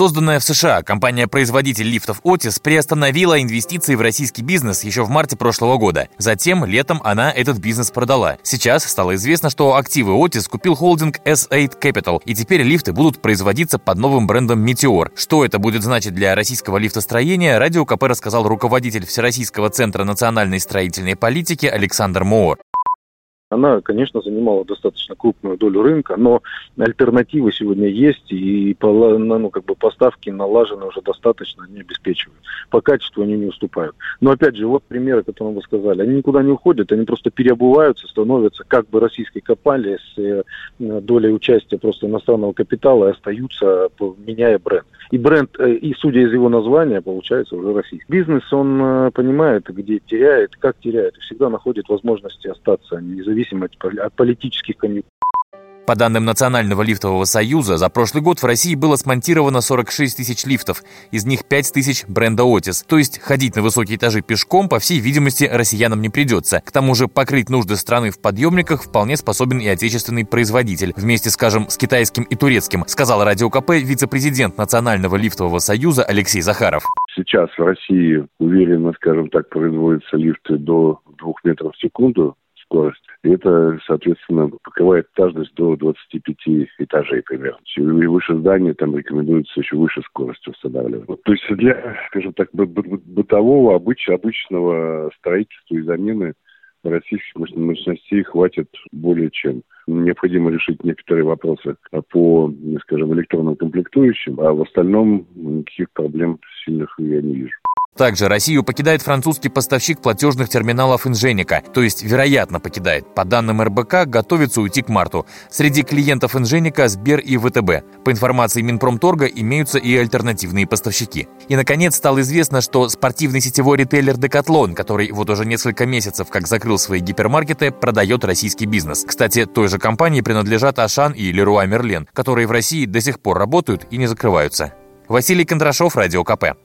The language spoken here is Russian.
Созданная в США компания-производитель лифтов Otis приостановила инвестиции в российский бизнес еще в марте прошлого года. Затем, летом, она этот бизнес продала. Сейчас стало известно, что активы Otis купил холдинг S8 Capital, и теперь лифты будут производиться под новым брендом Meteor. Что это будет значить для российского лифтостроения, Радио КП рассказал руководитель Всероссийского центра национальной строительной политики Александр Моор. Она, конечно, занимала достаточно крупную долю рынка, но альтернативы сегодня есть, и ну, как бы поставки налажены уже достаточно, они обеспечивают. По качеству они не уступают. Но опять же, вот примеры, которые вы сказали, они никуда не уходят, они просто переобуваются, становятся как бы российской компанией с э, долей участия просто иностранного капитала и остаются, меняя бренд. И бренд, э, и судя из его названия, получается уже российский. Бизнес, он э, понимает, где теряет, как теряет, и всегда находит возможности остаться независимо от политических конъюнктур. По данным Национального лифтового союза, за прошлый год в России было смонтировано 46 тысяч лифтов, из них 5 тысяч бренда Otis. То есть ходить на высокие этажи пешком, по всей видимости, россиянам не придется. К тому же покрыть нужды страны в подъемниках вполне способен и отечественный производитель, вместе, скажем, с китайским и турецким, сказал Радио КП вице-президент Национального лифтового союза Алексей Захаров. Сейчас в России уверенно, скажем так, производятся лифты до 2 метров в секунду скорость. И это, соответственно, покрывает этажность до 25 этажей примерно. И выше здания там рекомендуется еще выше скорость устанавливать. Вот, то есть для, скажем так, бытового, обыч, обычного строительства и замены российских мощностей хватит более чем. Необходимо решить некоторые вопросы по, скажем, электронным комплектующим, а в остальном никаких проблем сильных я не вижу. Также Россию покидает французский поставщик платежных терминалов Инженика, то есть, вероятно, покидает. По данным РБК, готовится уйти к марту. Среди клиентов Инженика Сбер и ВТБ. По информации Минпромторга имеются и альтернативные поставщики. И, наконец, стало известно, что спортивный сетевой ритейлер Decathlon, который вот уже несколько месяцев как закрыл свои гипермаркеты, продает российский бизнес. Кстати, той же компании принадлежат Ашан и Леруа Мерлен, которые в России до сих пор работают и не закрываются. Василий Кондрашов, Радио КП.